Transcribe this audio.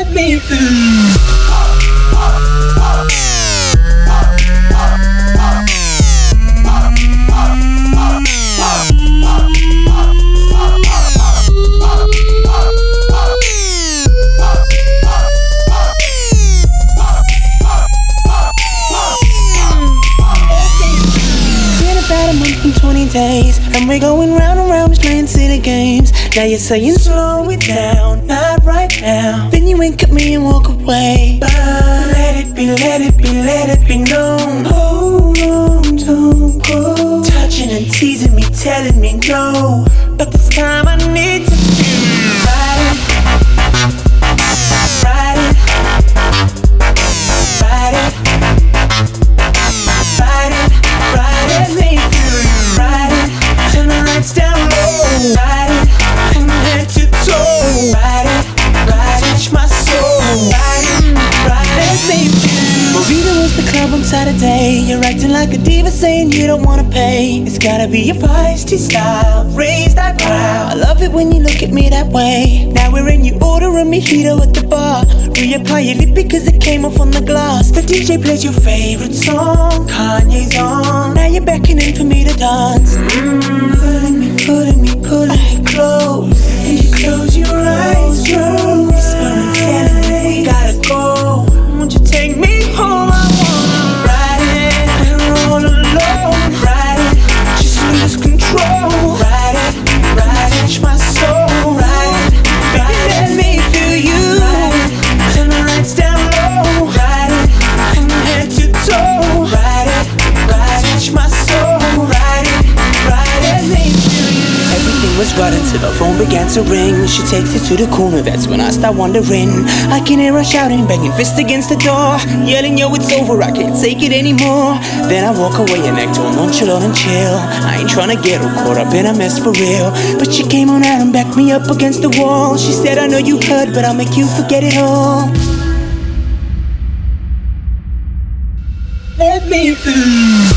Let me through. About a month and 20 days, and we're going round and round playing silly games. Now you're saying slow it down, wink at me and walk away. But let it be, let it be, let it be known. Hold on, don't go. Touching and teasing me, telling me no. But this time I need to ride it. Ride the club on Saturday. You're acting like a diva, saying you don't wanna pay. It's gotta be your feisty style. Raise that crowd. I love it when you look at me that way. Now we're in, you order a mojito at the bar. Reapply your lip because it came off on the glass. The DJ plays your favorite song. Kanye's on. Now you're beckoning for me to dance. Mm, me, pulling me, pulling me was right until the phone began to ring. She takes it to the corner, that's when I start wondering. I can hear her shouting, banging fist against the door. Yelling, yo, it's over, I can't take it anymore. Then I walk away and act all nonchalant and chill. I ain't tryna get her caught up in a mess for real. But she came on out and backed me up against the wall. She said, I know you heard, but I'll make you forget it all. Let me through.